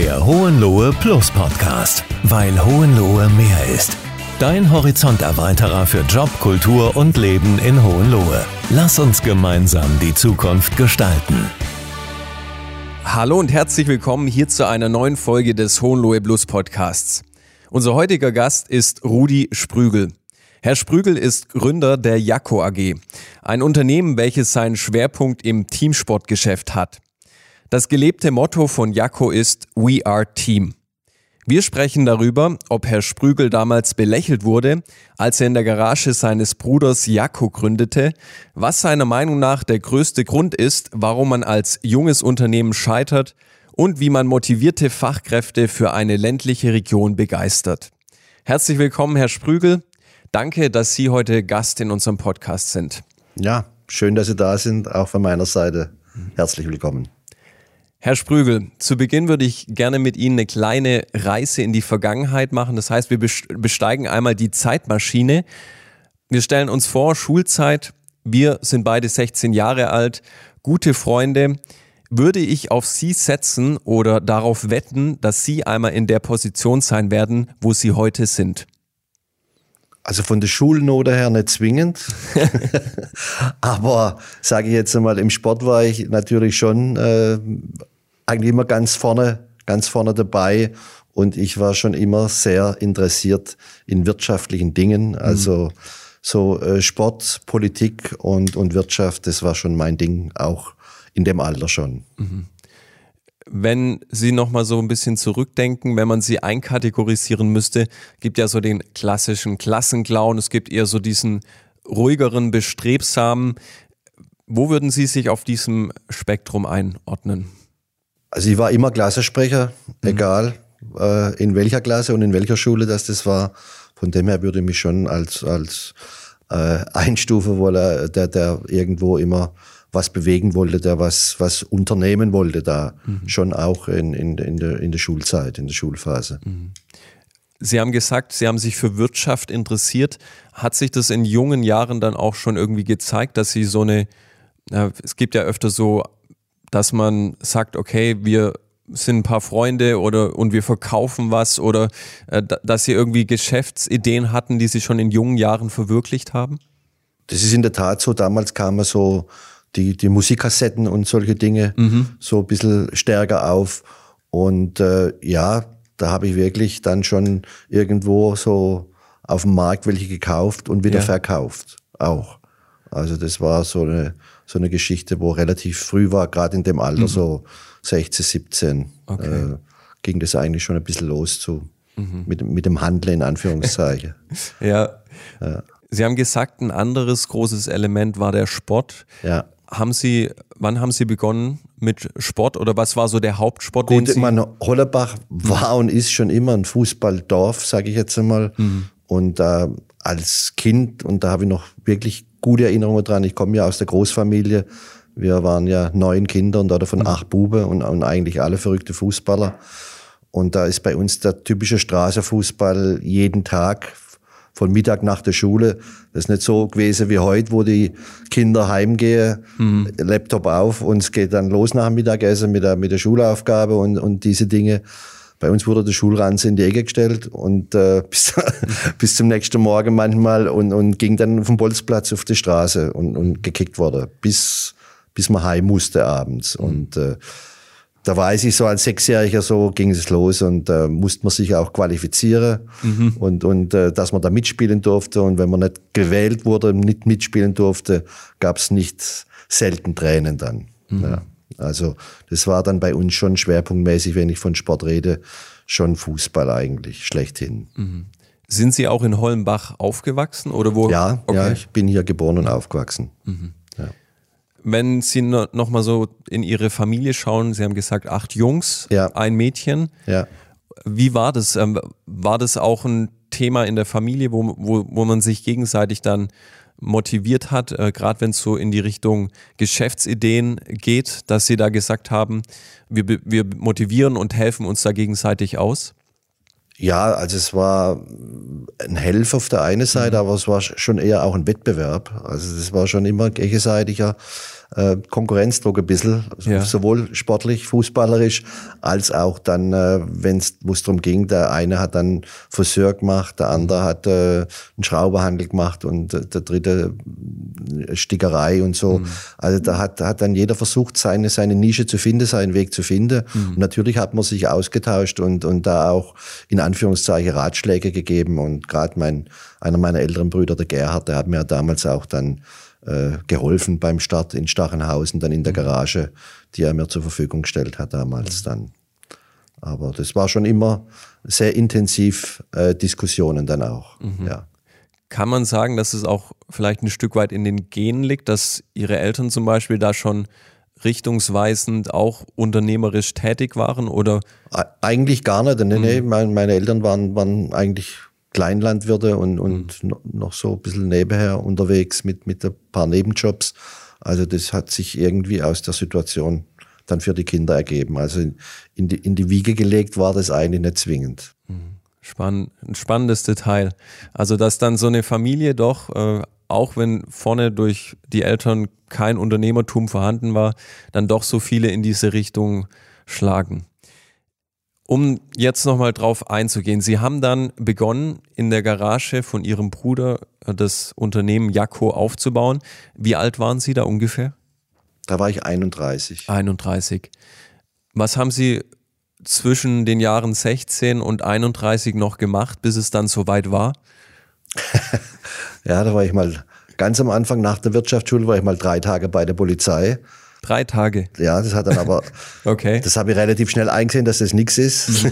Der Hohenlohe Plus Podcast, weil Hohenlohe mehr ist. Dein Horizonterweiterer für Job, Kultur und Leben in Hohenlohe. Lass uns gemeinsam die Zukunft gestalten. Hallo und herzlich willkommen hier zu einer neuen Folge des Hohenlohe Plus Podcasts. Unser heutiger Gast ist Rudi Sprügel. Herr Sprügel ist Gründer der Jakko AG, ein Unternehmen, welches seinen Schwerpunkt im Teamsportgeschäft hat. Das gelebte Motto von Jakko ist We are Team. Wir sprechen darüber, ob Herr Sprügel damals belächelt wurde, als er in der Garage seines Bruders Jakko gründete, was seiner Meinung nach der größte Grund ist, warum man als junges Unternehmen scheitert und wie man motivierte Fachkräfte für eine ländliche Region begeistert. Herzlich willkommen, Herr Sprügel. Danke, dass Sie heute Gast in unserem Podcast sind. Ja, schön, dass Sie da sind, auch von meiner Seite. Herzlich willkommen. Herr Sprügel, zu Beginn würde ich gerne mit Ihnen eine kleine Reise in die Vergangenheit machen. Das heißt, wir besteigen einmal die Zeitmaschine. Wir stellen uns vor, Schulzeit, wir sind beide 16 Jahre alt, gute Freunde. Würde ich auf Sie setzen oder darauf wetten, dass Sie einmal in der Position sein werden, wo Sie heute sind? Also von der Schulnote her nicht zwingend. Aber sage ich jetzt einmal, im Sport war ich natürlich schon äh, eigentlich immer ganz vorne, ganz vorne dabei. Und ich war schon immer sehr interessiert in wirtschaftlichen Dingen. Also mhm. so äh, Sport, Politik und, und Wirtschaft, das war schon mein Ding, auch in dem Alter schon. Mhm. Wenn Sie nochmal so ein bisschen zurückdenken, wenn man Sie einkategorisieren müsste, gibt ja so den klassischen Klassenclown, es gibt eher so diesen ruhigeren, bestrebsamen. Wo würden Sie sich auf diesem Spektrum einordnen? Also ich war immer Klassensprecher, mhm. egal äh, in welcher Klasse und in welcher Schule das das war. Von dem her würde ich mich schon als, als äh, einstufen wollen, der, der irgendwo immer was bewegen wollte, der was, was unternehmen wollte, da mhm. schon auch in, in, in, der, in der Schulzeit, in der Schulphase. Mhm. Sie haben gesagt, Sie haben sich für Wirtschaft interessiert. Hat sich das in jungen Jahren dann auch schon irgendwie gezeigt, dass Sie so eine, es gibt ja öfter so dass man sagt, okay, wir sind ein paar Freunde oder und wir verkaufen was oder äh, dass sie irgendwie Geschäftsideen hatten, die sie schon in jungen Jahren verwirklicht haben? Das ist in der Tat so. Damals kamen so die, die Musikkassetten und solche Dinge mhm. so ein bisschen stärker auf. Und äh, ja, da habe ich wirklich dann schon irgendwo so auf dem Markt welche gekauft und wieder ja. verkauft. Auch. Also das war so eine so eine Geschichte, wo relativ früh war, gerade in dem Alter, mhm. so 16, 17, okay. äh, ging das eigentlich schon ein bisschen los zu, mhm. mit, mit dem Handeln in Anführungszeichen. ja. ja. Sie haben gesagt, ein anderes großes Element war der Sport. Ja. Haben Sie, wann haben Sie begonnen mit Sport oder was war so der Hauptsport? Gut, den Sie man, Hollerbach war und ist schon immer ein Fußballdorf, sage ich jetzt einmal. Mhm. Und äh, als Kind, und da habe ich noch wirklich gute Erinnerungen dran. Ich komme ja aus der Großfamilie. Wir waren ja neun Kinder und davon acht Buben und, und eigentlich alle verrückte Fußballer. Und da ist bei uns der typische Straßenfußball jeden Tag von Mittag nach der Schule. Das ist nicht so gewesen wie heute, wo die Kinder heimgehen, mhm. Laptop auf und es geht dann los nach dem Mittagessen mit der, mit der Schulaufgabe und, und diese Dinge. Bei uns wurde der Schulranze in die Ecke gestellt und äh, bis, bis zum nächsten Morgen manchmal und, und ging dann vom Bolzplatz auf die Straße und, und gekickt wurde, bis, bis man heim musste abends. Mhm. Und äh, da weiß ich so als Sechsjähriger so ging es los und äh, musste man sich auch qualifizieren mhm. und, und äh, dass man da mitspielen durfte und wenn man nicht gewählt wurde, nicht mitspielen durfte, gab es nicht selten Tränen dann. Mhm. Ja. Also das war dann bei uns schon schwerpunktmäßig, wenn ich von Sport rede, schon Fußball eigentlich schlechthin. Mhm. Sind Sie auch in Hollenbach aufgewachsen oder wo? Ja, okay. ja, ich bin hier geboren und aufgewachsen. Mhm. Ja. Wenn Sie noch mal so in Ihre Familie schauen, Sie haben gesagt acht Jungs, ja. ein Mädchen. Ja. Wie war das? Ähm, war das auch ein Thema in der Familie, wo, wo, wo man sich gegenseitig dann motiviert hat, äh, gerade wenn es so in die Richtung Geschäftsideen geht, dass Sie da gesagt haben, wir, wir motivieren und helfen uns da gegenseitig aus? Ja, also es war ein Helf auf der einen Seite, mhm. aber es war schon eher auch ein Wettbewerb. Also es war schon immer gegenseitiger äh, Konkurrenzdruck ein bisschen, Ja. sowohl sportlich, fußballerisch, als auch dann, äh, wenn es darum ging, der eine hat dann Friseur gemacht, der andere hat äh, einen Schrauberhandel gemacht und äh, der dritte äh, Stickerei und so. Also da hat, hat dann jeder versucht, seine, seine Nische zu finden, seinen Weg zu finden. Und natürlich hat man sich ausgetauscht und, und da auch in Anführungszeichen Ratschläge gegeben. Und gerade mein, einer meiner älteren Brüder, der Gerhard, der hat mir damals auch dann äh, geholfen beim Start in Stachenhausen, dann in der Garage, die er mir zur Verfügung gestellt hat damals dann. Aber das war schon immer sehr intensiv äh, Diskussionen dann auch. Ja. Kann man sagen, dass es auch vielleicht ein Stück weit in den Genen liegt, dass Ihre Eltern zum Beispiel da schon richtungsweisend auch unternehmerisch tätig waren oder Eigentlich gar nicht. Nee, nee, mein, meine Eltern waren, waren eigentlich Kleinlandwirte und, und no- noch so ein bisschen nebenher unterwegs mit, mit ein paar Nebenjobs. Also das hat sich irgendwie aus der Situation dann für die Kinder ergeben. Also in, in, die, in die Wiege gelegt war das eigentlich nicht zwingend. Spann ein spannendes Detail. Also, dass dann so eine Familie doch, äh, auch wenn vorne durch die Eltern kein Unternehmertum vorhanden war, dann doch so viele in diese Richtung schlagen. Um jetzt nochmal drauf einzugehen, Sie haben dann begonnen, in der Garage von Ihrem Bruder äh, das Unternehmen Jakko aufzubauen. Wie alt waren Sie da ungefähr? Da war ich 31. 31. Was haben Sie zwischen den Jahren 16 und 31 noch gemacht, bis es dann soweit war? Ja, da war ich mal ganz am Anfang nach der Wirtschaftsschule, war ich mal drei Tage bei der Polizei. Drei Tage. Ja, das hat dann aber, Okay. das habe ich relativ schnell eingesehen, dass das nichts ist.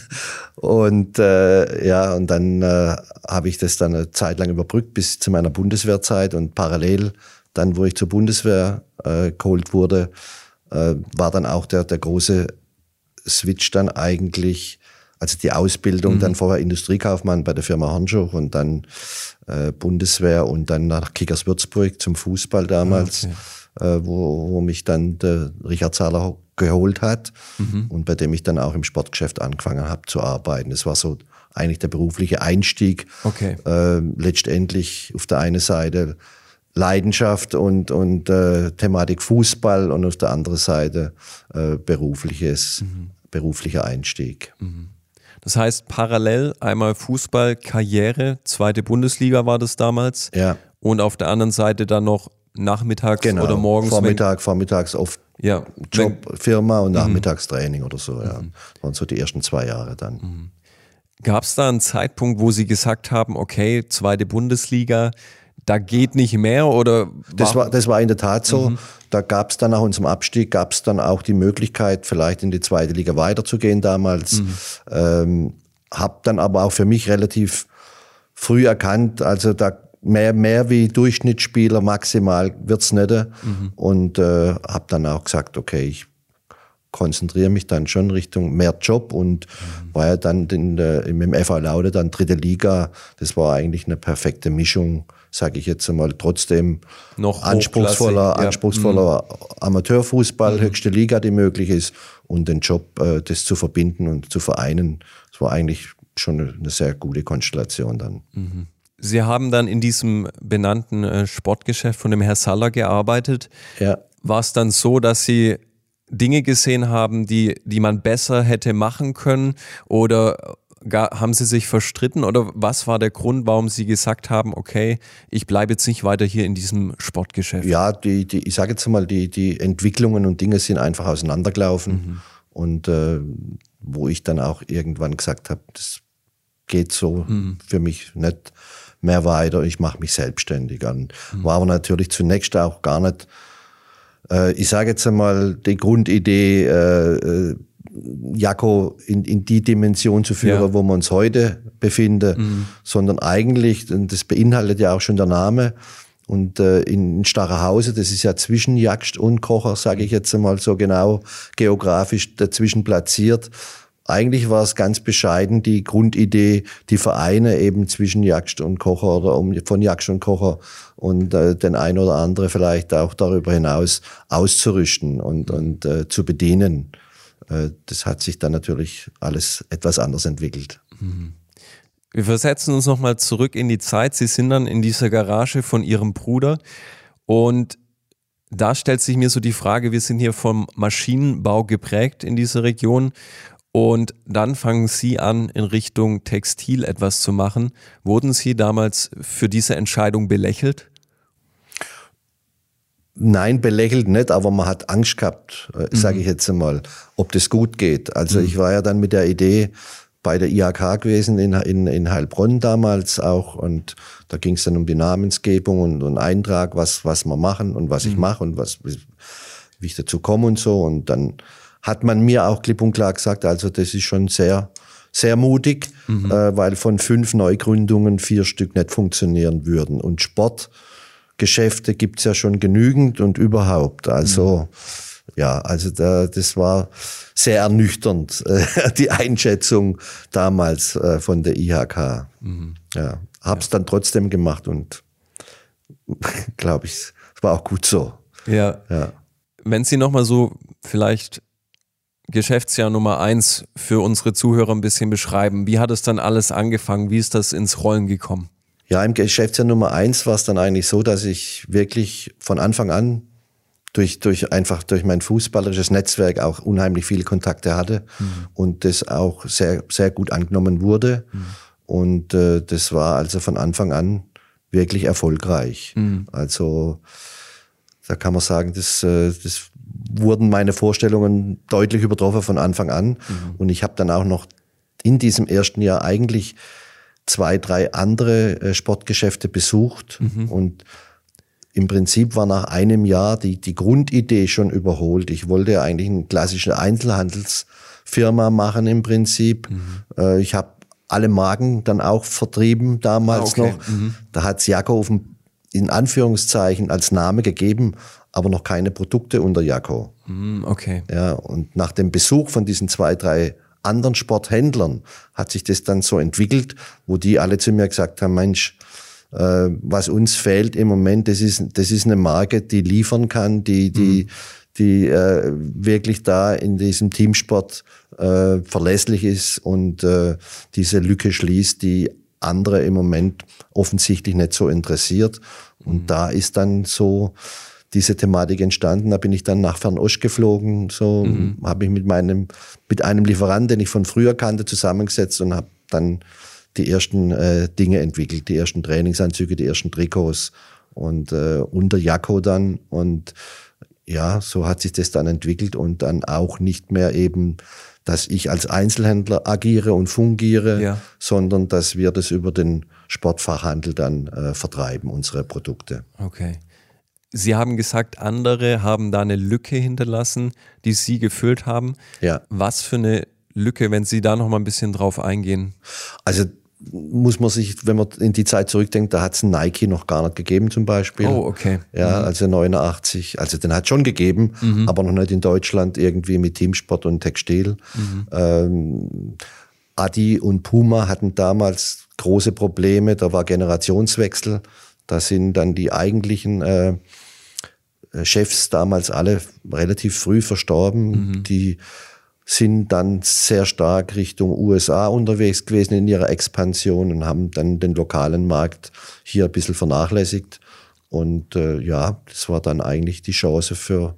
und äh, ja, und dann äh, habe ich das dann eine Zeit lang überbrückt bis zu meiner Bundeswehrzeit und parallel dann, wo ich zur Bundeswehr äh, geholt wurde, äh, war dann auch der, der große Switch dann eigentlich, also die Ausbildung, dann vorher Industriekaufmann bei der Firma Hornschuch und dann äh, Bundeswehr und dann nach Kickers Würzburg zum Fußball damals, äh, wo, wo mich dann der Richard Zahler geholt hat und bei dem ich dann auch im Sportgeschäft angefangen habe zu arbeiten. Das war so eigentlich der berufliche Einstieg. Okay. Äh, letztendlich auf der einen Seite Leidenschaft und, und äh, Thematik Fußball und auf der anderen Seite äh, berufliches, beruflicher Einstieg. Das heißt, parallel einmal Fußball, Karriere, zweite Bundesliga war das damals. Ja. Und auf der anderen Seite dann noch nachmittags Genau. oder morgens. Vormittag, vormittags Wenn, ja, wenn, Job, Firma und Nachmittagstraining oder so. Ja. Das waren so die ersten zwei Jahre dann. Gab es da einen Zeitpunkt, wo Sie gesagt haben, okay, zweite Bundesliga, da geht nicht mehr oder Das war, das war in der Tat so. Da gab es dann nach unserem Abstieg, gab es dann auch die Möglichkeit, vielleicht in die zweite Liga weiterzugehen damals. Ähm, hab dann aber auch für mich relativ früh erkannt, also da mehr, mehr wie Durchschnittsspieler maximal wird's nicht. Und äh, habe dann auch gesagt, okay, ich konzentriere mich dann schon Richtung mehr Job und war ja dann in der, im FV Laude dann dritte Liga. Das war eigentlich eine perfekte Mischung, sage ich jetzt einmal. Trotzdem Noch anspruchsvoller, ja. anspruchsvoller Amateurfußball, höchste Liga, die möglich ist und den Job, äh, das zu verbinden und zu vereinen. Das war eigentlich schon eine, eine sehr gute Konstellation dann. Sie haben dann in diesem benannten äh, Sportgeschäft von dem Herr Saller gearbeitet. Ja. War es dann so, dass Sie Dinge gesehen haben, die, die man besser hätte machen können? Oder gar, haben Sie sich verstritten? Oder was war der Grund, warum Sie gesagt haben, okay, ich bleibe jetzt nicht weiter hier in diesem Sportgeschäft? Ja, die, die, ich sage jetzt mal, die, die Entwicklungen und Dinge sind einfach auseinandergelaufen. Und äh, wo ich dann auch irgendwann gesagt habe, das geht so für mich nicht mehr weiter. Ich mache mich selbstständig an. War aber natürlich zunächst auch gar nicht, äh, ich sage jetzt einmal, die Grundidee, äh, äh, Jakko in, in die Dimension zu führen, Ja. wo wir uns heute befinden, sondern eigentlich, und das beinhaltet ja auch schon der Name, und äh, in Starrerhause, das ist ja zwischen Jagst und Kocher, sage ich jetzt einmal so genau geografisch dazwischen platziert. Eigentlich war es ganz bescheiden die Grundidee, die Vereine eben zwischen Jagst und Kocher oder um, von Jagst und Kocher und äh, den ein oder andere vielleicht auch darüber hinaus auszurüsten und, und äh, zu bedienen. Äh, das hat sich dann natürlich alles etwas anders entwickelt. Wir versetzen uns nochmal zurück in die Zeit. Sie sind dann in dieser Garage von Ihrem Bruder und da stellt sich mir so die Frage, wir sind hier vom Maschinenbau geprägt in dieser Region und dann fangen Sie an, in Richtung Textil etwas zu machen. Wurden Sie damals für diese Entscheidung belächelt? Nein, belächelt nicht, aber man hat Angst gehabt, äh, sage ich jetzt einmal, ob das gut geht. Also ich war ja dann mit der Idee bei der IHK gewesen in, in, in Heilbronn damals auch und da ging es dann um die Namensgebung und, und Eintrag, was, was wir machen und was ich mache und was, wie ich dazu komme und so. Und dann hat man mir auch klipp und klar gesagt, also das ist schon sehr, sehr mutig, äh, weil von fünf Neugründungen vier Stück nicht funktionieren würden. Und Sportgeschäfte gibt's ja schon genügend und überhaupt. Also ja, also da, das war sehr ernüchternd, äh, die Einschätzung damals äh, von der IHK. Ja, hab's dann trotzdem gemacht und glaube ich, es war auch gut so. Ja. Ja. Wenn Sie nochmal so vielleicht Geschäftsjahr Nummer eins für unsere Zuhörer ein bisschen beschreiben, wie hat es dann alles angefangen? Wie ist das ins Rollen gekommen? Ja, im Geschäftsjahr Nummer eins war es dann eigentlich so, dass ich wirklich von Anfang an durch, durch einfach durch mein fußballerisches Netzwerk auch unheimlich viele Kontakte hatte und das auch sehr, sehr gut angenommen wurde. Und äh, das war also von Anfang an wirklich erfolgreich. Also da kann man sagen, das, äh, das wurden meine Vorstellungen deutlich übertroffen von Anfang an. Und ich habe dann auch noch in diesem ersten Jahr eigentlich zwei, drei andere äh, Sportgeschäfte besucht und im Prinzip war nach einem Jahr die, die Grundidee schon überholt. Ich wollte ja eigentlich eine klassische Einzelhandelsfirma machen im Prinzip. Äh, ich habe alle Marken dann auch vertrieben damals Ah, okay. noch. Da hat dem- in Anführungszeichen als Name gegeben, aber noch keine Produkte unter Jakko. Hm, okay. Ja, und nach dem Besuch von diesen zwei, drei anderen Sporthändlern hat sich das dann so entwickelt, wo die alle zu mir gesagt haben, Mensch, äh, was uns fehlt im Moment, das ist, das ist eine Marke, die liefern kann, die, die, die äh, wirklich da in diesem Teamsport äh, verlässlich ist und äh, diese Lücke schließt, die andere im Moment offensichtlich nicht so interessiert. Und da ist dann so diese Thematik entstanden. Da bin ich dann nach Fernost geflogen, so habe ich mit meinem mit einem Lieferanten, den ich von früher kannte, zusammengesetzt und habe dann die ersten äh, Dinge entwickelt, die ersten Trainingsanzüge, die ersten Trikots und äh, unter Jakko dann und ja, so hat sich das dann entwickelt und dann auch nicht mehr eben, dass ich als Einzelhändler agiere und fungiere, Ja. sondern dass wir das über den Sportfachhandel dann äh, vertreiben, unsere Produkte. Okay. Sie haben gesagt, andere haben da eine Lücke hinterlassen, die Sie gefüllt haben. Ja. Was für eine Lücke, wenn Sie da noch mal ein bisschen drauf eingehen? Also muss man sich, wenn man in die Zeit zurückdenkt, da hat es Nike noch gar nicht gegeben zum Beispiel. Oh, okay. Ja, also 89, also den hat schon gegeben, aber noch nicht in Deutschland irgendwie mit Teamsport und Textil. Ähm, Adi und Puma hatten damals große Probleme, da war Generationswechsel, da sind dann die eigentlichen äh, Chefs damals alle relativ früh verstorben. Die sind dann sehr stark Richtung USA unterwegs gewesen in ihrer Expansion und haben dann den lokalen Markt hier ein bisschen vernachlässigt. Und äh, ja, das war dann eigentlich die Chance für,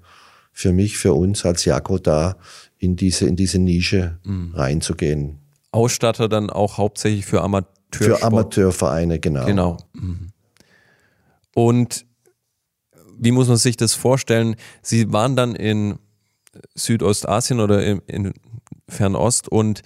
für mich, für uns als Jako da in diese, in diese Nische reinzugehen. Ausstatter dann auch hauptsächlich für Amateursport. Für Amateurvereine, genau. Genau. Mhm. Und wie muss man sich das vorstellen? Sie waren dann in Südostasien oder in, in Fernost und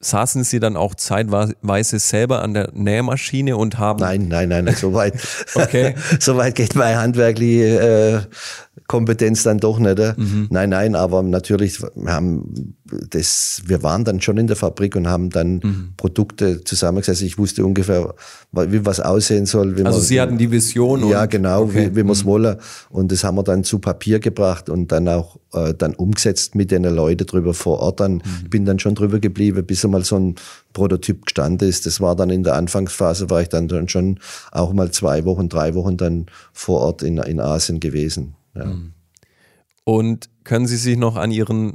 saßen Sie dann auch zeitweise selber an der Nähmaschine und haben. Nein, nein, nein, so weit, Okay. so weit geht meine handwerkliche äh, Kompetenz dann doch nicht. äh. Nein, nein, aber natürlich wir haben das, wir waren dann schon in der Fabrik und haben dann Produkte zusammengesetzt. Ich wusste ungefähr, wie was aussehen soll. Also man- Sie hatten die Vision. ja, genau, okay. wie, wie wir es wollen. Und das haben wir dann zu Papier gebracht und dann auch äh, dann umgesetzt mit den Leuten drüber vor Ort. Dann bin dann schon drüber geblieben, bis einmal so ein Prototyp gestanden ist. Das war dann in der Anfangsphase, war ich dann, dann schon auch mal zwei Wochen, drei Wochen dann vor Ort in, in Asien gewesen. Ja. Und können Sie sich noch an Ihren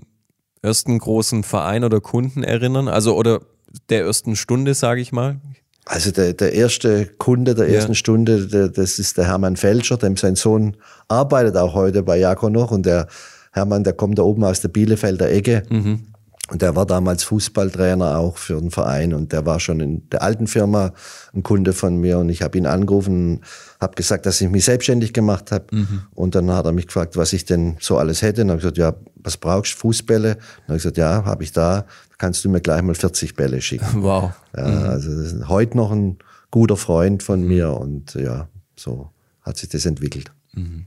ersten großen Verein oder Kunden erinnern? Also oder der ersten Stunde, sage ich mal? Also der, der erste Kunde der ersten ja. Stunde, der, das ist der Hermann Felscher, dem sein Sohn arbeitet auch heute bei Jako noch und der Hermann, der kommt da oben aus der Bielefelder Ecke. Mhm. Und der war damals Fußballtrainer auch für den Verein und der war schon in der alten Firma ein Kunde von mir und ich habe ihn angerufen, habe gesagt, dass ich mich selbstständig gemacht habe mhm. und dann hat er mich gefragt, was ich denn so alles hätte und habe gesagt, ja, was brauchst du, Fußbälle? Und habe ich gesagt, ja, habe ich da, kannst du mir gleich mal 40 Bälle schicken. Wow. Ja, mhm. Also das ist heute noch ein guter Freund von mhm. mir und ja, so hat sich das entwickelt. Mhm.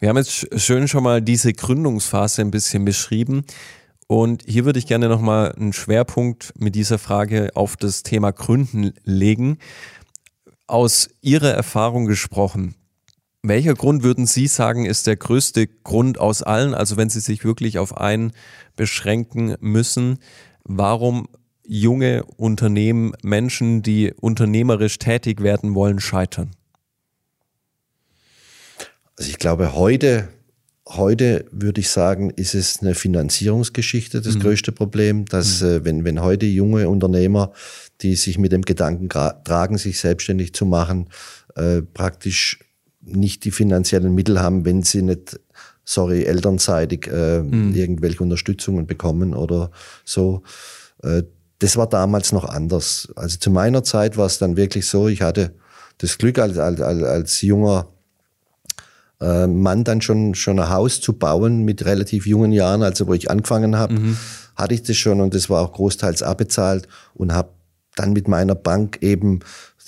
Wir haben jetzt schön schon mal diese Gründungsphase ein bisschen beschrieben. Und hier würde ich gerne nochmal einen Schwerpunkt mit dieser Frage auf das Thema Gründen legen. Aus Ihrer Erfahrung gesprochen, welcher Grund würden Sie sagen, ist der größte Grund aus allen? Also wenn Sie sich wirklich auf einen beschränken müssen, warum junge Unternehmen, Menschen, die unternehmerisch tätig werden wollen, scheitern? Also ich glaube, heute Heute würde ich sagen, ist es eine Finanzierungsgeschichte das mhm. größte Problem, dass mhm. äh, wenn, wenn heute junge Unternehmer, die sich mit dem Gedanken tragen, sich selbstständig zu machen, äh, praktisch nicht die finanziellen Mittel haben, wenn sie nicht, sorry, elternseitig äh, mhm. irgendwelche Unterstützungen bekommen oder so. Äh, das war damals noch anders. Also zu meiner Zeit war es dann wirklich so, ich hatte das Glück als, als, als junger äh, Mann dann schon, schon ein Haus zu bauen mit relativ jungen Jahren, also wo ich angefangen habe, mhm. hatte ich das schon und das war auch großteils abbezahlt und habe dann mit meiner Bank eben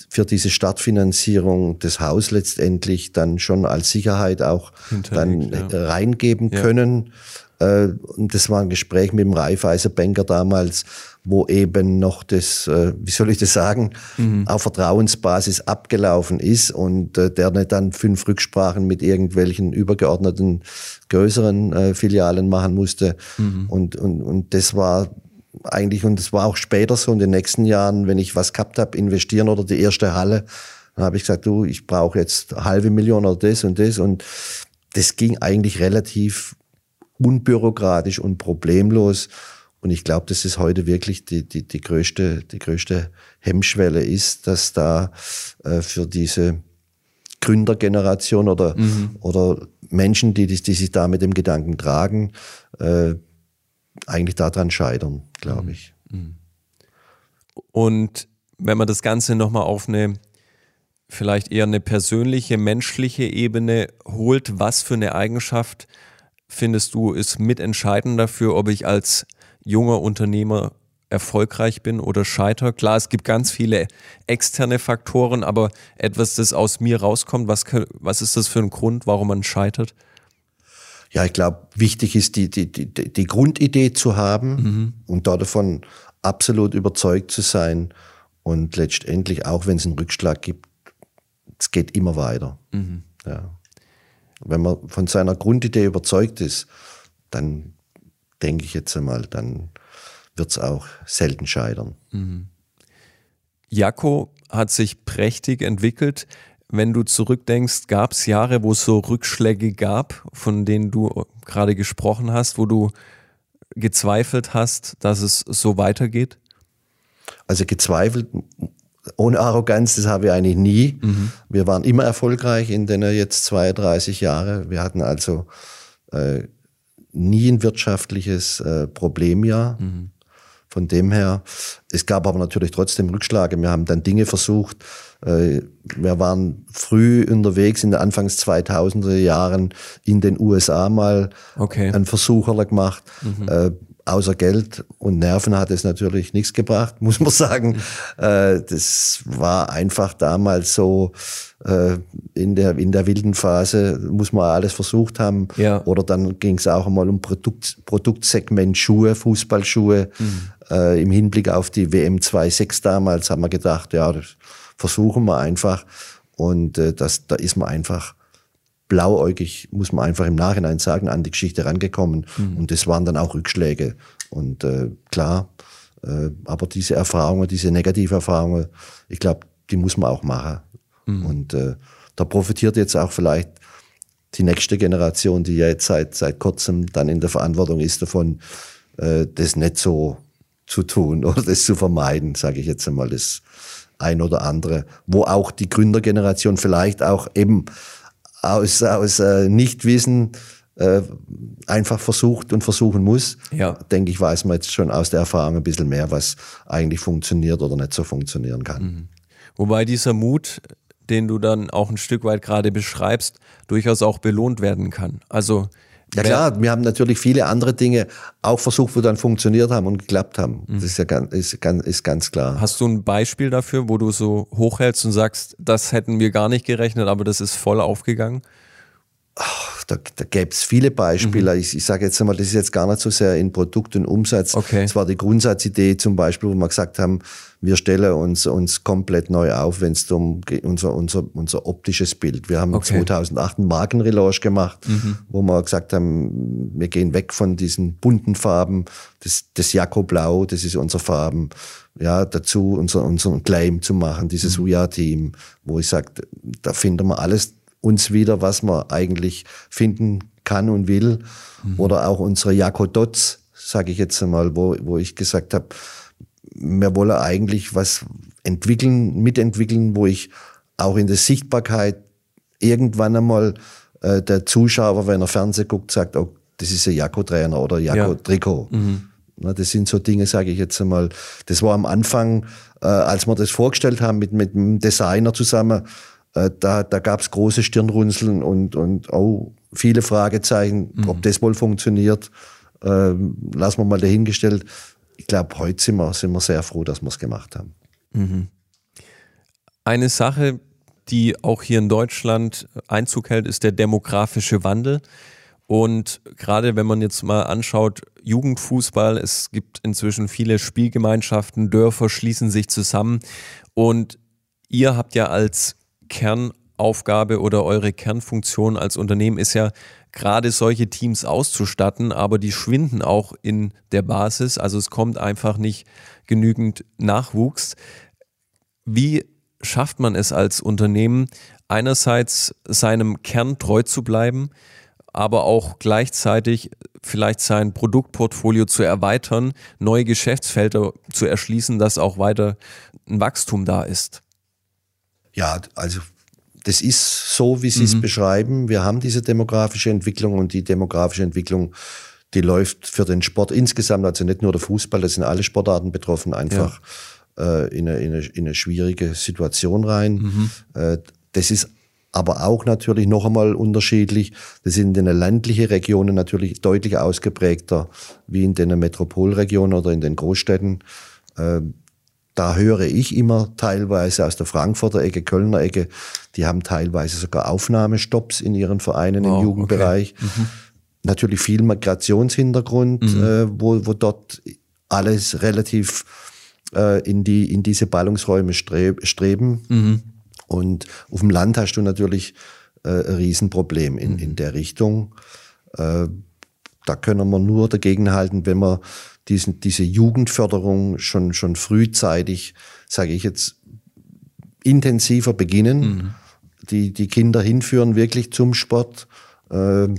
für diese Startfinanzierung das Haus letztendlich dann schon als Sicherheit auch dann ja. reingeben ja. können. Äh, und das war ein Gespräch mit dem Raiffeisenbanker damals, wo eben noch das, äh, wie soll ich das sagen, mhm. auf Vertrauensbasis abgelaufen ist und äh, der nicht dann fünf Rücksprachen mit irgendwelchen übergeordneten größeren Filialen machen musste. Mhm. Und, und, und das war eigentlich, und das war auch später so in den nächsten Jahren, wenn ich was gehabt habe, investieren oder die erste Halle, dann habe ich gesagt, du, ich brauche jetzt halbe Million oder das und das. Und das ging eigentlich relativ unbürokratisch und problemlos. Und ich glaube, dass es heute wirklich die, die, die, größte, die größte Hemmschwelle ist, dass da äh, für diese Gründergeneration oder, mhm. oder Menschen, die, die, die sich da mit dem Gedanken tragen, äh, eigentlich daran scheitern, glaube mhm. ich. Mhm. Und wenn man das Ganze nochmal auf eine vielleicht eher eine persönliche, menschliche Ebene holt, was für eine Eigenschaft findest du, ist mitentscheidend dafür, ob ich als junger Unternehmer erfolgreich bin oder scheiter? Klar, es gibt ganz viele externe Faktoren, aber etwas, das aus mir rauskommt, was, was ist das für ein Grund, warum man scheitert? Ja, ich glaube, wichtig ist die, die, die, die Grundidee zu haben mhm. und davon absolut überzeugt zu sein und letztendlich, auch wenn es einen Rückschlag gibt, es geht immer weiter. Mhm. Ja. Wenn man von seiner Grundidee überzeugt ist, dann denke ich jetzt einmal, dann wird es auch selten scheitern. Mhm. Jako hat sich prächtig entwickelt. Wenn du zurückdenkst, gab es Jahre, wo es so Rückschläge gab, von denen du gerade gesprochen hast, wo du gezweifelt hast, dass es so weitergeht? Also gezweifelt ohne Arroganz, das habe ich eigentlich nie. Mhm. Wir waren immer erfolgreich in den jetzt 32 Jahren. Wir hatten also äh, nie ein wirtschaftliches äh, Problemjahr. Mhm. Von dem her, es gab aber natürlich trotzdem Rückschläge. Wir haben dann Dinge versucht. Äh, wir waren früh unterwegs in den Anfangs 2000er Jahren in den USA mal okay. einen Versuch gemacht. Mhm. Außer Geld und Nerven hat es natürlich nichts gebracht, muss man sagen. Äh, das war einfach damals so äh, in, der, in der wilden Phase, muss man alles versucht haben. Ja. Oder dann ging es auch einmal um Produkt, Produktsegment Schuhe, Fußballschuhe. Mhm. Äh, Im Hinblick auf die WM 2.6 damals haben wir gedacht, ja, das versuchen wir einfach. Und äh, das, da ist man einfach blauäugig, muss man einfach im Nachhinein sagen, an die Geschichte rangekommen. Mhm. Und das waren dann auch Rückschläge. Und äh, klar, äh, aber diese Erfahrungen, diese negative Erfahrungen, ich glaube, die muss man auch machen. Mhm. Und äh, da profitiert jetzt auch vielleicht die nächste Generation, die ja jetzt seit, seit kurzem dann in der Verantwortung ist, davon, äh, das nicht so zu tun oder das zu vermeiden, sage ich jetzt einmal. Das ein oder andere, wo auch die Gründergeneration vielleicht auch eben aus, aus äh, Nichtwissen äh, einfach versucht und versuchen muss. Ja. Denke ich, weiß man jetzt schon aus der Erfahrung ein bisschen mehr, was eigentlich funktioniert oder nicht so funktionieren kann. Mhm. Wobei dieser Mut, den du dann auch ein Stück weit gerade beschreibst, durchaus auch belohnt werden kann. Also ja klar, wir haben natürlich viele andere Dinge auch versucht, wo dann funktioniert haben und geklappt haben. Mhm. Das ist ja ganz, ist, ganz, ist ganz klar. Hast du ein Beispiel dafür, wo du so hochhältst und sagst, das hätten wir gar nicht gerechnet, aber das ist voll aufgegangen? Ach, da, da gäbe es viele Beispiele. Mhm. Ich, ich sage jetzt einmal, das ist jetzt gar nicht so sehr in Produkt und Umsatz. Okay. Das war die Grundsatzidee zum Beispiel, wo wir gesagt haben, wir stellen uns, uns komplett neu auf, wenn es um unser, unser, unser optisches Bild. Wir haben okay. 2008 einen Markenrelaunch gemacht, mhm. wo wir gesagt haben, wir gehen weg von diesen bunten Farben. Das, das Jakoblau, das ist unsere Farben. Ja, dazu unser, unseren Claim zu machen, dieses mhm. UJA-Team, wo ich sage, da finden wir alles uns wieder, was man eigentlich finden kann und will. Mhm. Oder auch unsere Jakodots, sage ich jetzt einmal, wo, wo ich gesagt habe, wir wollen eigentlich was entwickeln, mitentwickeln, wo ich auch in der Sichtbarkeit irgendwann einmal äh, der Zuschauer, wenn er Fernsehen guckt, sagt, oh, das ist ein Jako-Trainer oder Jako-Trikot. Ja. Mhm. das sind so Dinge, sage ich jetzt einmal. Das war am Anfang, äh, als wir das vorgestellt haben mit, mit dem Designer zusammen, äh, da, da gab es große Stirnrunzeln und, und oh, viele Fragezeichen, mhm. ob das wohl funktioniert. Ähm, lassen wir mal dahingestellt. Ich glaube, heute sind wir, sind wir sehr froh, dass wir es gemacht haben. Mhm. Eine Sache, die auch hier in Deutschland Einzug hält, ist der demografische Wandel. Und gerade wenn man jetzt mal anschaut, Jugendfußball, es gibt inzwischen viele Spielgemeinschaften, Dörfer schließen sich zusammen. Und ihr habt ja als Kernaufgabe oder eure Kernfunktion als Unternehmen ist ja gerade solche Teams auszustatten, aber die schwinden auch in der Basis. Also es kommt einfach nicht genügend Nachwuchs. Wie schafft man es als Unternehmen, einerseits seinem Kern treu zu bleiben, aber auch gleichzeitig vielleicht sein Produktportfolio zu erweitern, neue Geschäftsfelder zu erschließen, dass auch weiter ein Wachstum da ist? Ja, also das ist so, wie Sie es mhm. beschreiben. Wir haben diese demografische Entwicklung und die demografische Entwicklung, die läuft für den Sport insgesamt, also nicht nur der Fußball, das sind alle Sportarten betroffen, einfach ja. äh, in, eine, in, eine, in, eine, schwierige Situation rein. Mhm. Äh, das ist aber auch natürlich noch einmal unterschiedlich. Das sind in den ländlichen Regionen natürlich deutlich ausgeprägter wie in den Metropolregionen oder in den Großstädten. Äh, da höre ich immer teilweise aus der Frankfurter Ecke, Kölner Ecke, die haben teilweise sogar Aufnahmestopps in ihren Vereinen wow, im Jugendbereich. Okay. Mhm. Natürlich viel Migrationshintergrund, mhm. äh, wo, wo dort alles relativ äh, in, die, in diese Ballungsräume streb, streben. Mhm. Und auf dem Land hast du natürlich äh, ein Riesenproblem in, in der Richtung. Äh, da können wir nur dagegenhalten, wenn wir diesen, diese Jugendförderung schon, schon frühzeitig, sage ich jetzt, intensiver beginnen, mhm. die, die Kinder hinführen wirklich zum Sport. Ähm,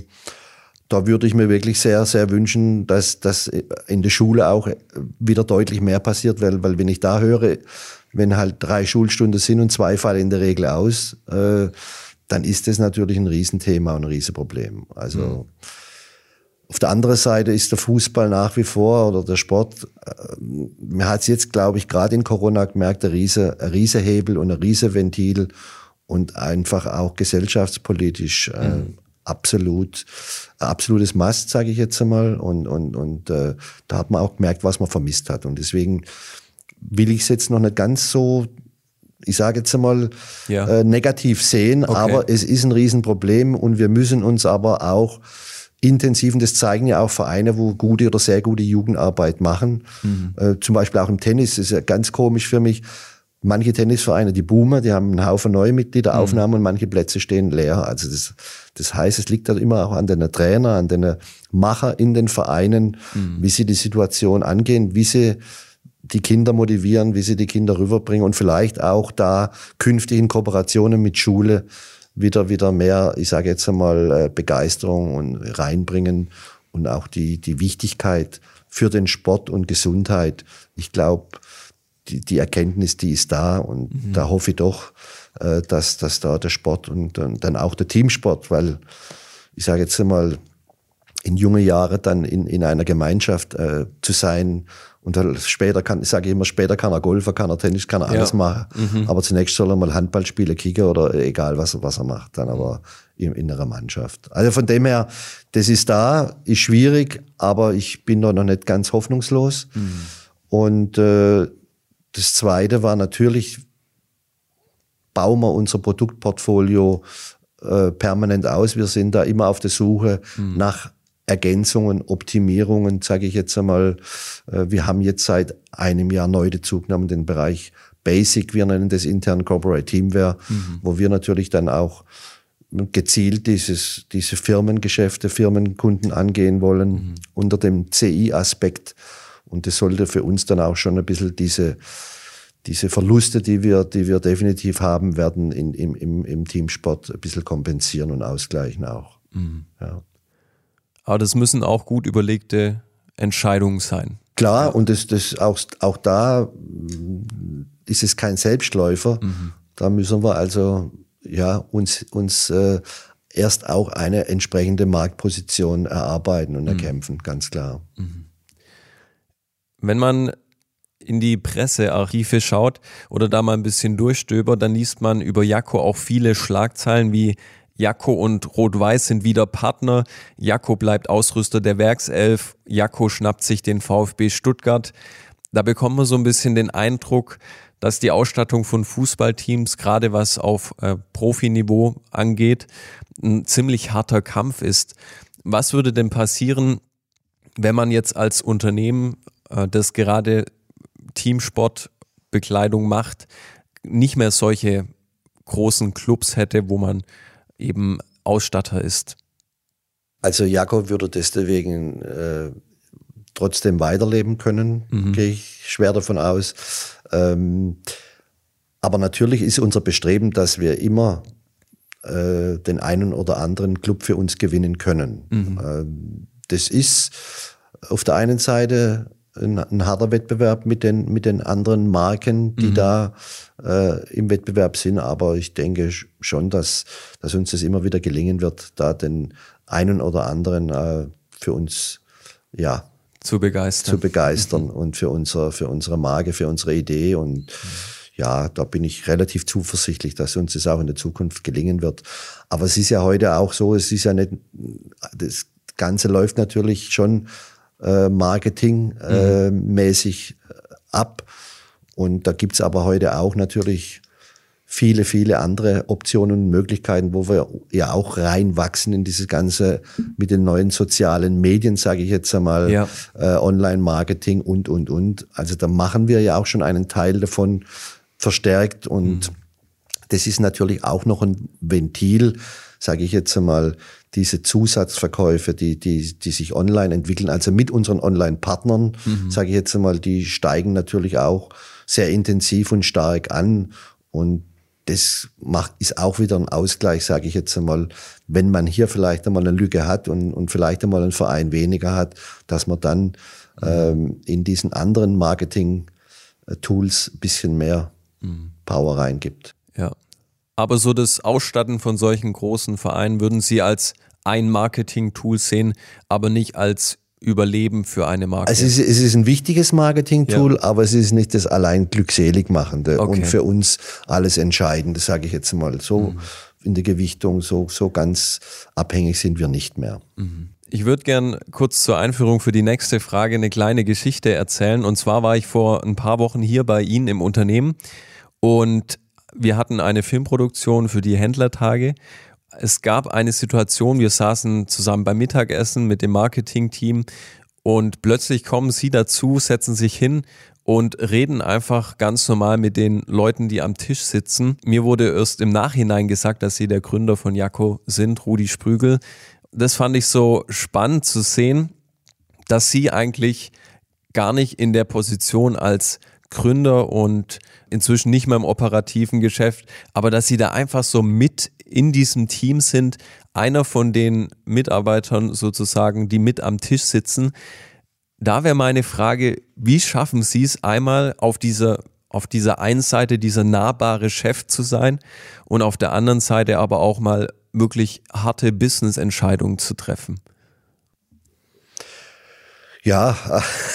da würde ich mir wirklich sehr, sehr wünschen, dass das in der Schule auch wieder deutlich mehr passiert, weil, weil wenn ich da höre, wenn halt drei Schulstunden sind und zwei fallen in der Regel aus, äh, dann ist das natürlich ein Riesenthema und ein Riesenproblem. Also mhm. Auf der anderen Seite ist der Fußball nach wie vor oder der Sport, äh, man hat es jetzt, glaube ich, gerade in Corona gemerkt, ein riese, ein riese Hebel und ein riese Ventil und einfach auch gesellschaftspolitisch äh, mhm. absolut, absolutes Mast, sage ich jetzt einmal. Und, und, und äh, da hat man auch gemerkt, was man vermisst hat. Und deswegen will ich es jetzt noch nicht ganz so ich sage jetzt einmal, ja. äh, negativ sehen, okay. aber es ist ein Riesenproblem und wir müssen uns aber auch intensiven, das zeigen ja auch Vereine, wo gute oder sehr gute Jugendarbeit machen. Mhm. Äh, zum Beispiel auch im Tennis, das ist ja ganz komisch für mich. Manche Tennisvereine, die boomen, die haben einen Haufen neue Mitgliederaufnahmen mhm. und manche Plätze stehen leer. Also das, das heißt, es liegt halt immer auch an den Trainer, an den Macher in den Vereinen, mhm. wie sie die Situation angehen, wie sie die Kinder motivieren, wie sie die Kinder rüberbringen und vielleicht auch da künftig in Kooperationen mit Schule wieder, wieder mehr, ich sage jetzt einmal, äh, Begeisterung und reinbringen und auch die, die Wichtigkeit für den Sport und Gesundheit. Ich glaube, die, die Erkenntnis, die ist da und mhm. da hoffe ich doch, äh, dass, dass da der Sport und, und dann auch der Teamsport, weil ich sage jetzt einmal, in junge Jahre dann in, in einer Gemeinschaft äh, zu sein und dann später kann, ich sage immer, später kann er Golfer, kann er Tennis, kann er alles ja. machen. Mhm. Aber zunächst soll er mal Handball spielen, kicken oder egal was, was er macht, dann aber in, in einer Mannschaft. Also von dem her, das ist da, ist schwierig, aber ich bin da noch nicht ganz hoffnungslos. Mhm. Und äh, das Zweite war natürlich, bauen wir unser Produktportfolio äh, permanent aus. Wir sind da immer auf der Suche mhm. nach Ergänzungen, Optimierungen, sage ich jetzt einmal. Äh, wir haben jetzt seit einem Jahr neu dazu genommen den Bereich Basic, wir nennen das intern Corporate Teamware, mhm. wo wir natürlich dann auch gezielt dieses, diese Firmengeschäfte, Firmenkunden angehen wollen mhm. unter dem CI-Aspekt. Und das sollte für uns dann auch schon ein bisschen diese, diese Verluste, die wir, die wir definitiv haben werden, in, im, im, im Teamsport ein bisschen kompensieren und ausgleichen auch. Mhm. Ja. Aber das müssen auch gut überlegte Entscheidungen sein. Klar, und das, das auch, auch da ist es kein Selbstläufer. Mhm. Da müssen wir also ja, uns, uns äh, erst auch eine entsprechende Marktposition erarbeiten und mhm. erkämpfen, ganz klar. Mhm. Wenn man in die Pressearchive schaut oder da mal ein bisschen durchstöbert, dann liest man über Jakko auch viele Schlagzeilen wie Jakko und Rot-Weiß sind wieder Partner. Jakko bleibt Ausrüster der Werkself. Jakko schnappt sich den VfB Stuttgart. Da bekommt man so ein bisschen den Eindruck, dass die Ausstattung von Fußballteams, gerade was auf äh, Profiniveau angeht, ein ziemlich harter Kampf ist. Was würde denn passieren, wenn man jetzt als Unternehmen, äh, das gerade Teamsportbekleidung macht, nicht mehr solche großen Clubs hätte, wo man eben Ausstatter ist. Also Jakob würde deswegen äh, trotzdem weiterleben können, mhm. gehe ich schwer davon aus. Ähm, aber natürlich ist unser Bestreben, dass wir immer äh, den einen oder anderen Club für uns gewinnen können. Mhm. Ähm, das ist auf der einen Seite ein, harter Wettbewerb mit den, mit den anderen Marken, die mhm. da äh, im Wettbewerb sind. Aber ich denke schon, dass, dass uns das immer wieder gelingen wird, da den einen oder anderen äh, für uns ja, zu begeistern, zu begeistern mhm. und für, unser, für unsere Marke, für unsere Idee. Und mhm. ja, da bin ich relativ zuversichtlich, dass uns das auch in der Zukunft gelingen wird. Aber es ist ja heute auch so, es ist ja nicht, das Ganze läuft natürlich schon äh, marketingmäßig mhm. äh, ab. Und da gibt's aber heute auch natürlich viele, viele andere Optionen und Möglichkeiten, wo wir ja auch reinwachsen in dieses Ganze mit den neuen sozialen Medien, sage ich jetzt einmal, ja. äh, Online-Marketing und, und, und. Also da machen wir ja auch schon einen Teil davon verstärkt und mhm. das ist natürlich auch noch ein Ventil, sage ich jetzt einmal, diese Zusatzverkäufe, die, die, die sich online entwickeln, also mit unseren Online-Partnern, mhm. sage ich jetzt einmal, die steigen natürlich auch sehr intensiv und stark an. Und das macht, ist auch wieder ein Ausgleich, sage ich jetzt einmal, wenn man hier vielleicht einmal eine Lücke hat und, und vielleicht einmal einen Verein weniger hat, dass man dann mhm. ähm, in diesen anderen Marketing-Tools ein bisschen mehr mhm. Power reingibt. Ja. Aber so das Ausstatten von solchen großen Vereinen würden Sie als ein Marketing-Tool sehen, aber nicht als Überleben für eine Marke? Also es ist, es ist ein wichtiges Marketing-Tool, ja. aber es ist nicht das allein glückselig machende okay. und für uns alles Entscheidende, sage ich jetzt mal. So mhm. in der Gewichtung, so, so ganz abhängig sind wir nicht mehr. Mhm. Ich würde gern kurz zur Einführung für die nächste Frage eine kleine Geschichte erzählen. Und zwar war ich vor ein paar Wochen hier bei Ihnen im Unternehmen und wir hatten eine Filmproduktion für die Händlertage es gab eine Situation, wir saßen zusammen beim Mittagessen mit dem Marketing-Team und plötzlich kommen sie dazu, setzen sich hin und reden einfach ganz normal mit den Leuten, die am Tisch sitzen. Mir wurde erst im Nachhinein gesagt, dass sie der Gründer von Jakko sind, Rudi Sprügel. Das fand ich so spannend zu sehen, dass sie eigentlich gar nicht in der Position als Gründer und inzwischen nicht mehr im operativen Geschäft, aber dass sie da einfach so mit in diesem Team sind, einer von den Mitarbeitern sozusagen, die mit am Tisch sitzen. Da wäre meine Frage, wie schaffen Sie es einmal auf dieser auf dieser einen Seite dieser nahbare Chef zu sein und auf der anderen Seite aber auch mal wirklich harte Business-Entscheidungen zu treffen? Ja,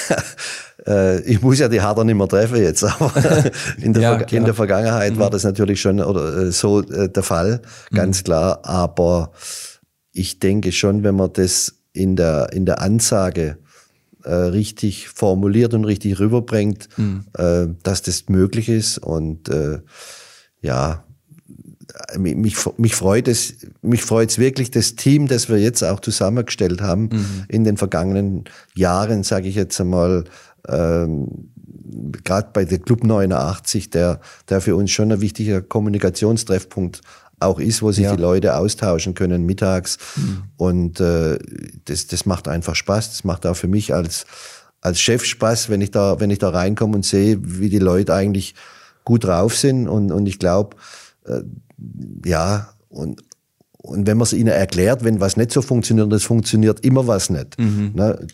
äh, ich muss ja die Harter nicht mehr treffen jetzt, aber in der, ja, in der Vergangenheit mhm. war das natürlich schon oder äh, so äh, der Fall, ganz mhm. klar. Aber ich denke schon, wenn man das in der, in der Ansage äh, richtig formuliert und richtig rüberbringt, mhm. äh, dass das möglich ist. Und äh, ja, mich, mich freut es, mich freut es wirklich, das Team, das wir jetzt auch zusammengestellt haben mhm. in den vergangenen Jahren, sage ich jetzt einmal, ähm, gerade bei der Club 89, der, der für uns schon ein wichtiger Kommunikationstreffpunkt auch ist, wo sich ja. die Leute austauschen können mittags. Mhm. Und äh, das, das macht einfach Spaß. Das macht auch für mich als, als Chef Spaß, wenn ich da, wenn ich da reinkomme und sehe, wie die Leute eigentlich gut drauf sind. Und, und ich glaube, äh, ja, und, und wenn man es ihnen erklärt, wenn was nicht so funktioniert, das funktioniert immer was nicht. Mhm. Ne?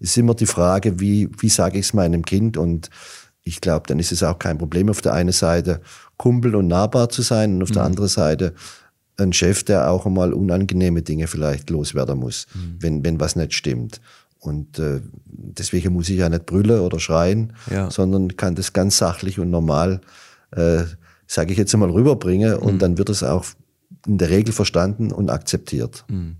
Ist immer die Frage, wie, wie sage ich es meinem Kind? Und ich glaube, dann ist es auch kein Problem, auf der einen Seite Kumpel und nahbar zu sein und auf mhm. der anderen Seite ein Chef, der auch einmal unangenehme Dinge vielleicht loswerden muss, mhm. wenn, wenn was nicht stimmt. Und äh, deswegen muss ich ja nicht brüllen oder schreien, ja. sondern kann das ganz sachlich und normal, äh, sage ich jetzt einmal, rüberbringen und mhm. dann wird es auch in der Regel verstanden und akzeptiert. Mhm.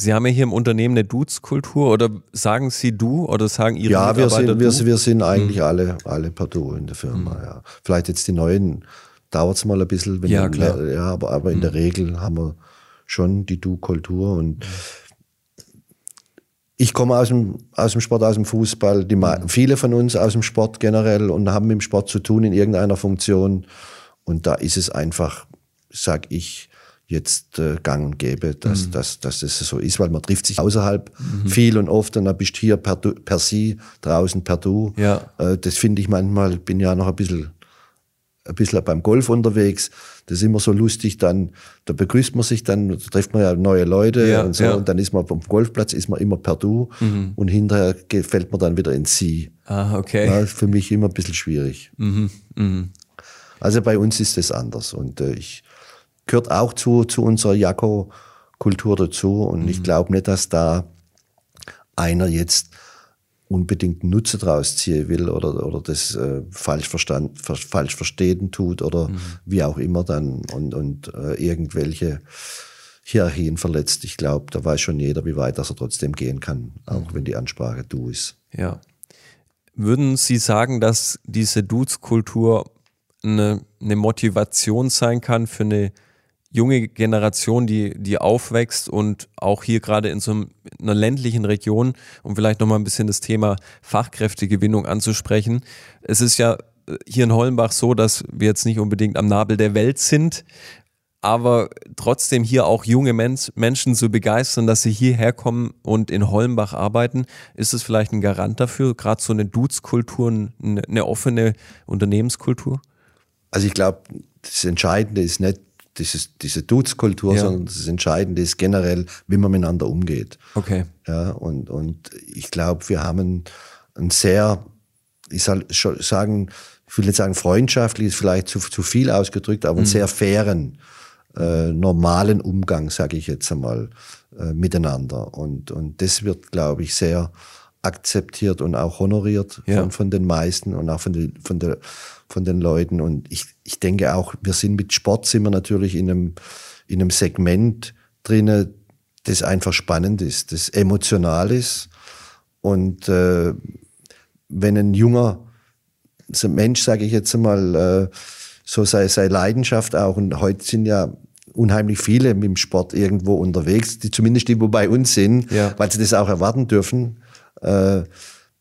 Sie haben ja hier im Unternehmen eine Dudes-Kultur oder sagen Sie du oder sagen Ihre ja, Mitarbeiter wir sind, wir, wir sind eigentlich mhm. alle, alle per Du in der Firma. Mhm. Ja. Vielleicht jetzt die neuen dauert es mal ein bisschen, wenn ja, man, klar. ja aber, aber in mhm. der Regel haben wir schon die Du-Kultur und ich komme aus dem, aus dem Sport, aus dem Fußball, die, mhm. viele von uns aus dem Sport generell und haben mit dem Sport zu tun in irgendeiner Funktion und da ist es einfach, sag ich, jetzt äh, gang und gäbe, dass, mhm. dass, dass das so ist, weil man trifft sich außerhalb mhm. viel und oft und dann bist du hier per, du, per Sie, draußen per Du. Ja. Äh, das finde ich manchmal, bin ja noch ein bisschen, ein bisschen beim Golf unterwegs. Das ist immer so lustig, dann, da begrüßt man sich dann, da trifft man ja neue Leute ja, und so ja. und dann ist man vom Golfplatz, ist man immer per Du mhm. und hinterher fällt man dann wieder in Sie. Ah, okay. Ja, für mich immer ein bisschen schwierig. Mhm. Mhm. Also bei uns ist das anders und äh, ich, gehört auch zu, zu unserer Jakko-Kultur dazu. Und mhm. ich glaube nicht, dass da einer jetzt unbedingt Nutze draus ziehen will oder, oder das äh, falsch, verstand, falsch verstehen tut oder mhm. wie auch immer dann und, und äh, irgendwelche Hierarchien verletzt. Ich glaube, da weiß schon jeder, wie weit das er trotzdem gehen kann, auch mhm. wenn die Ansprache du ist. Ja. Würden Sie sagen, dass diese Dudes-Kultur eine, eine Motivation sein kann für eine junge Generation, die, die aufwächst und auch hier gerade in so einer ländlichen Region, um vielleicht nochmal ein bisschen das Thema Fachkräftegewinnung anzusprechen. Es ist ja äh, hier in Hollenbach so, dass wir jetzt nicht unbedingt am Nabel der Welt sind, aber trotzdem hier auch junge Menschen zu begeistern, dass sie hierher kommen und in Hollenbach arbeiten, ist es vielleicht ein Garant dafür, gerade so eine Dudes-Kultur, eine offene Unternehmenskultur? Also ich glaube, das Entscheidende ist nicht dieses, diese Dudes-Kultur, ja. sondern das Entscheidende ist generell, wie man miteinander umgeht. Okay. Ja, und, und ich glaube, wir haben ein sehr, ich soll sagen, ich will nicht sagen freundschaftlich, ist vielleicht zu, zu viel ausgedrückt, aber mhm. einen sehr fairen, äh, normalen Umgang, sage ich jetzt einmal, äh, miteinander. Und, und das wird, glaube ich, sehr akzeptiert und auch honoriert ja. von, von den meisten und auch von, die, von der von den Leuten. Und ich, ich denke auch, wir sind mit Sport sind wir natürlich in einem, in einem Segment drinne, das einfach spannend ist, das emotional ist. Und äh, wenn ein junger ein Mensch, sage ich jetzt mal, äh, so sei, sei Leidenschaft auch, und heute sind ja unheimlich viele mit dem Sport irgendwo unterwegs, die zumindest die, wo bei uns sind, ja. weil sie das auch erwarten dürfen, äh,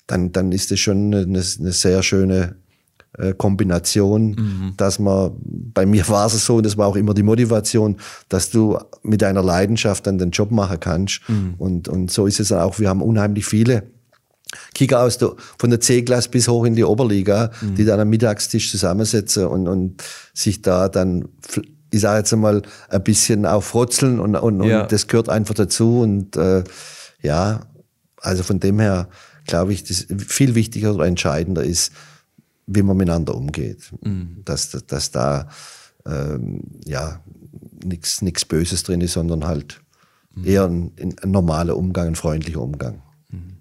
dann, dann ist das schon eine, eine sehr schöne äh, Kombination, mhm. dass man, bei mir war es so, und das war auch immer die Motivation, dass du mit deiner Leidenschaft dann den Job machen kannst. Mhm. Und, und so ist es auch. Wir haben unheimlich viele Kicker aus der, von der C-Klasse bis hoch in die Oberliga, mhm. die dann am Mittagstisch zusammensetzen und, und sich da dann, ich sage jetzt einmal, ein bisschen auch frotzeln und, und, ja. und das gehört einfach dazu. Und äh, ja, also von dem her glaube ich, das viel wichtiger oder entscheidender ist, wie man miteinander umgeht. Mhm. Dass, dass, dass da ähm, ja nichts Böses drin ist, sondern halt mhm. eher ein, ein, normaler Umgang, ein freundlicher Umgang. Mhm.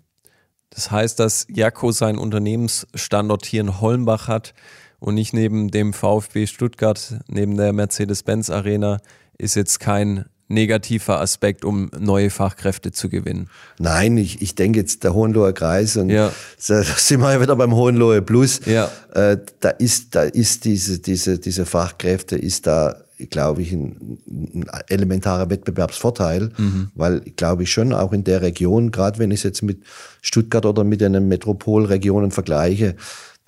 Das heißt, dass Jakko seinen Unternehmensstandort hier in Holmbach hat und nicht neben dem VfB Stuttgart, neben der Mercedes-Benz Arena, ist jetzt kein negativer Aspekt, um neue Fachkräfte zu gewinnen? Nein, ich, ich denke jetzt der Hohenloher Kreis und ja. da sind wir ja wieder beim Hohenloher Plus. Ja. Äh, da ist, da ist diese, diese, diese Fachkräfte ist da, glaube ich, ein, ein elementarer Wettbewerbsvorteil, mhm. weil, glaube ich, schon auch in der Region, gerade wenn ich es jetzt mit Stuttgart oder mit den Metropolregionen vergleiche,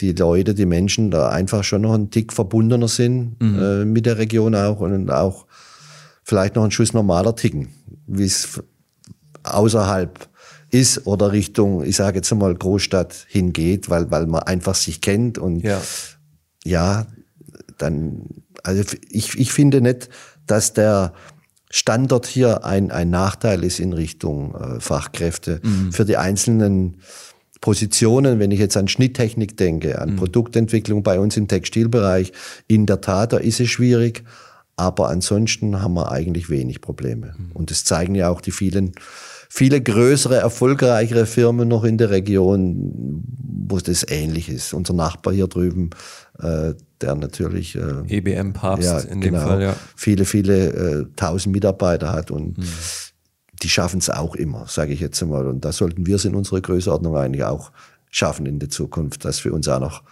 die Leute, die Menschen da einfach schon noch einen Tick verbundener sind mhm. äh, mit der Region auch und auch vielleicht noch ein Schuss normaler ticken, wie es außerhalb ist oder Richtung, ich sage jetzt mal, Großstadt hingeht, weil, weil man einfach sich kennt und ja, ja dann, also ich, ich finde nicht, dass der Standort hier ein, ein Nachteil ist in Richtung äh, Fachkräfte. Mhm. Für die einzelnen Positionen, wenn ich jetzt an Schnitttechnik denke, an mhm. Produktentwicklung bei uns im Textilbereich, in der Tat, da ist es schwierig. Aber ansonsten haben wir eigentlich wenig Probleme. Mhm. Und das zeigen ja auch die vielen, viele größere, erfolgreichere Firmen noch in der Region, wo das ähnlich ist. Unser Nachbar hier drüben, äh, der natürlich äh, EBM Papst ja, in dem genau, Fall, ja. viele, viele äh, tausend Mitarbeiter hat und mhm. die schaffen es auch immer, sage ich jetzt einmal. Und da sollten wir es in unserer Größenordnung eigentlich auch schaffen in der Zukunft, dass für uns auch noch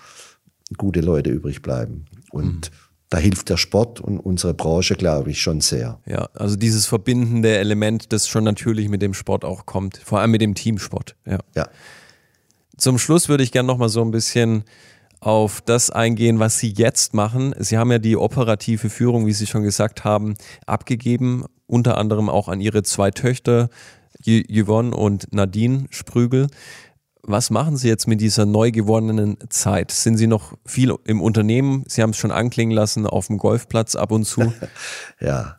gute Leute übrig bleiben. Und mhm da hilft der Sport und unsere Branche, glaube ich, schon sehr. Ja, also dieses verbindende Element, das schon natürlich mit dem Sport auch kommt, vor allem mit dem Teamsport. Ja. ja. Zum Schluss würde ich gerne noch mal so ein bisschen auf das eingehen, was Sie jetzt machen. Sie haben ja die operative Führung, wie Sie schon gesagt haben, abgegeben, unter anderem auch an Ihre zwei Töchter, Yvonne und Nadine Sprügel. Was machen Sie jetzt mit dieser neu gewonnenen Zeit? Sind Sie noch viel im Unternehmen? Sie haben es schon anklingen lassen, auf dem Golfplatz ab und zu. ja.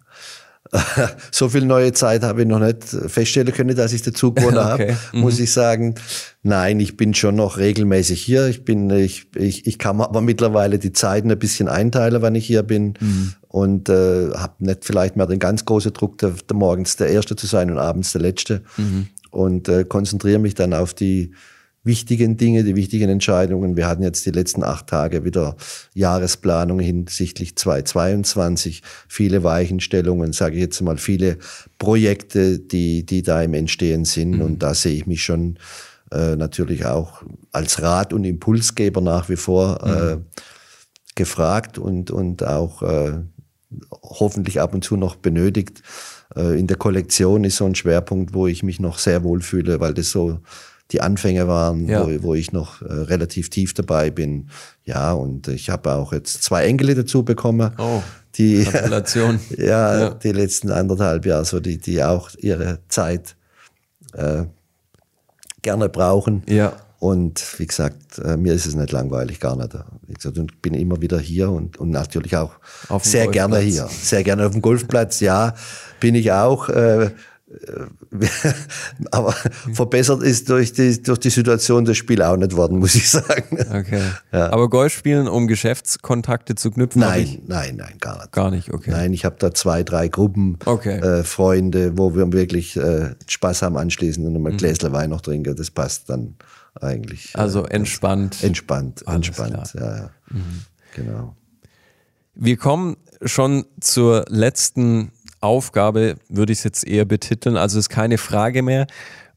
so viel neue Zeit habe ich noch nicht feststellen können, dass ich dazu gewonnen okay. habe, muss mhm. ich sagen. Nein, ich bin schon noch regelmäßig hier. Ich bin, ich, ich, ich kann aber mittlerweile die Zeiten ein bisschen einteilen, wann ich hier bin mhm. und äh, habe nicht vielleicht mehr den ganz großen Druck, der, der morgens der Erste zu sein und abends der Letzte. Mhm und äh, konzentriere mich dann auf die wichtigen Dinge, die wichtigen Entscheidungen. Wir hatten jetzt die letzten acht Tage wieder Jahresplanung hinsichtlich 2022, viele Weichenstellungen, sage ich jetzt mal, viele Projekte, die, die da im Entstehen sind. Mhm. Und da sehe ich mich schon äh, natürlich auch als Rat- und Impulsgeber nach wie vor äh, mhm. gefragt und, und auch äh, hoffentlich ab und zu noch benötigt. Äh, in der Kollektion ist so ein Schwerpunkt, wo ich mich noch sehr wohl fühle, weil das so die Anfänge waren, ja. wo, wo, ich noch äh, relativ tief dabei bin. Ja, und ich habe auch jetzt zwei Enkel dazu bekommen. Oh, die, ja, ja, die letzten anderthalb Jahre, so die, die auch ihre Zeit äh, gerne brauchen. Ja. Und wie gesagt, äh, mir ist es nicht langweilig, gar nicht. Wie gesagt, ich bin immer wieder hier und, und natürlich auch sehr gerne hier. Sehr gerne auf dem Golfplatz, ja, bin ich auch. Äh, aber verbessert ist durch die, durch die Situation das Spiel auch nicht worden, muss ich sagen. Okay. Ja. Aber Golf spielen, um Geschäftskontakte zu knüpfen? Nein, nein, nein, gar nicht. Gar nicht, okay. Nein, ich habe da zwei, drei Gruppen okay. äh, Freunde, wo wir wirklich äh, Spaß haben anschließend und mal ein mhm. Gläsler Wein noch trinken. Das passt dann eigentlich. Also äh, entspannt. Entspannt, entspannt, ja, ja. Mhm. Genau. Wir kommen schon zur letzten Aufgabe, würde ich es jetzt eher betiteln. Also es ist keine Frage mehr.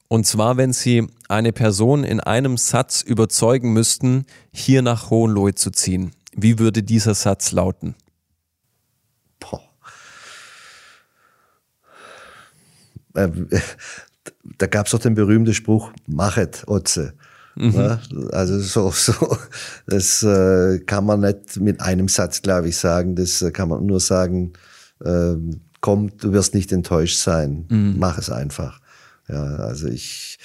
Und zwar, wenn Sie eine Person in einem Satz überzeugen müssten, hier nach Hohenlohe zu ziehen. Wie würde dieser Satz lauten? Boah. Ähm, da gab es doch den berühmten Spruch, machet, Otze. Mhm. Ja, also so, so das äh, kann man nicht mit einem Satz, glaube ich, sagen. Das äh, kann man nur sagen, ähm, komm, du wirst nicht enttäuscht sein. Mhm. Mach es einfach. Ja, also ich,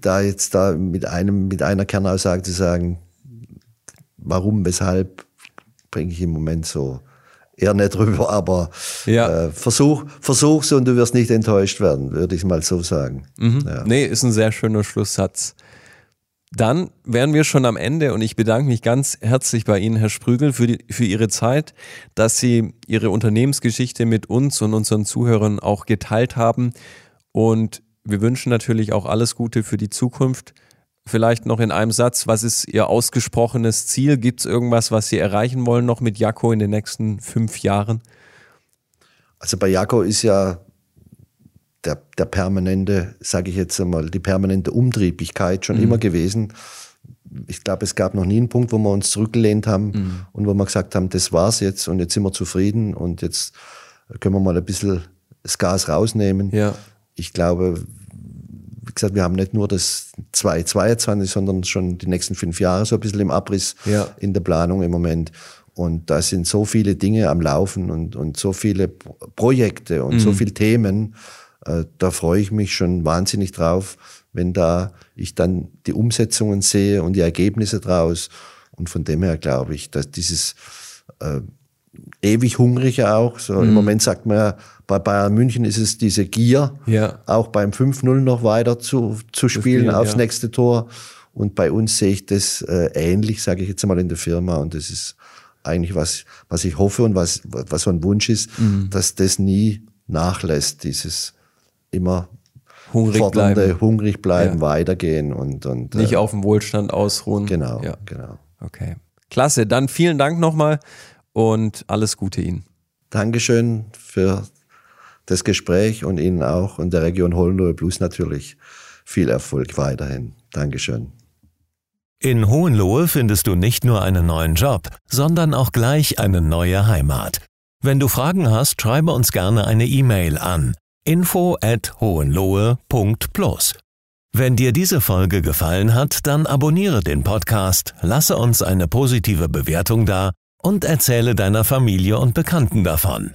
da jetzt da mit einem, mit einer Kernaussage zu sagen, warum, weshalb, bringe ich im Moment so eher nicht drüber, aber ja. äh, versuch, versuch's und du wirst nicht enttäuscht werden, würde ich mal so sagen. Mhm. Ja. Nee, ist ein sehr schöner Schlusssatz. Dann wären wir schon am Ende und ich bedanke mich ganz herzlich bei Ihnen, Herr Sprügel, für, die, für Ihre Zeit, dass Sie Ihre Unternehmensgeschichte mit uns und unseren Zuhörern auch geteilt haben. Und wir wünschen natürlich auch alles Gute für die Zukunft. Vielleicht noch in einem Satz, was ist Ihr ausgesprochenes Ziel? Gibt es irgendwas, was Sie erreichen wollen noch mit Jakko in den nächsten fünf Jahren? Also bei Jakko ist ja der, der permanente, sage ich jetzt einmal, die permanente Umtriebigkeit schon mhm. immer gewesen. Ich glaube, es gab noch nie einen Punkt, wo wir uns zurückgelehnt haben mhm. und wo wir gesagt haben, das war's jetzt und jetzt sind wir zufrieden und jetzt können wir mal ein bisschen das Gas rausnehmen. Ja. Ich glaube, gesagt, wir haben nicht nur das 2022, sondern schon die nächsten fünf Jahre so ein bisschen im Abriss ja. in der Planung im Moment. Und da sind so viele Dinge am Laufen und, und so viele Projekte und mhm. so viele Themen. Äh, da freue ich mich schon wahnsinnig drauf, wenn da ich dann die Umsetzungen sehe und die Ergebnisse draus. Und von dem her glaube ich, dass dieses äh, ewig hungrige auch, so mhm. im Moment sagt man ja, bei Bayern München ist es diese Gier, ja. auch beim 5-0 noch weiter zu, zu spielen, spielen aufs ja. nächste Tor. Und bei uns sehe ich das äh, ähnlich, sage ich jetzt mal in der Firma. Und das ist eigentlich was, was ich hoffe und was, was so ein Wunsch ist, mhm. dass das nie nachlässt, dieses immer hungrig fordernde, bleiben. hungrig bleiben, ja. weitergehen und, und nicht äh, auf dem Wohlstand ausruhen. Genau, ja. genau. Okay. Klasse, dann vielen Dank nochmal und alles Gute Ihnen. Dankeschön für das Gespräch und Ihnen auch und der Region Hohenlohe Plus natürlich viel Erfolg weiterhin. Dankeschön. In Hohenlohe findest du nicht nur einen neuen Job, sondern auch gleich eine neue Heimat. Wenn du Fragen hast, schreibe uns gerne eine E-Mail an info at hohenlohe.plus. Wenn dir diese Folge gefallen hat, dann abonniere den Podcast, lasse uns eine positive Bewertung da und erzähle deiner Familie und Bekannten davon.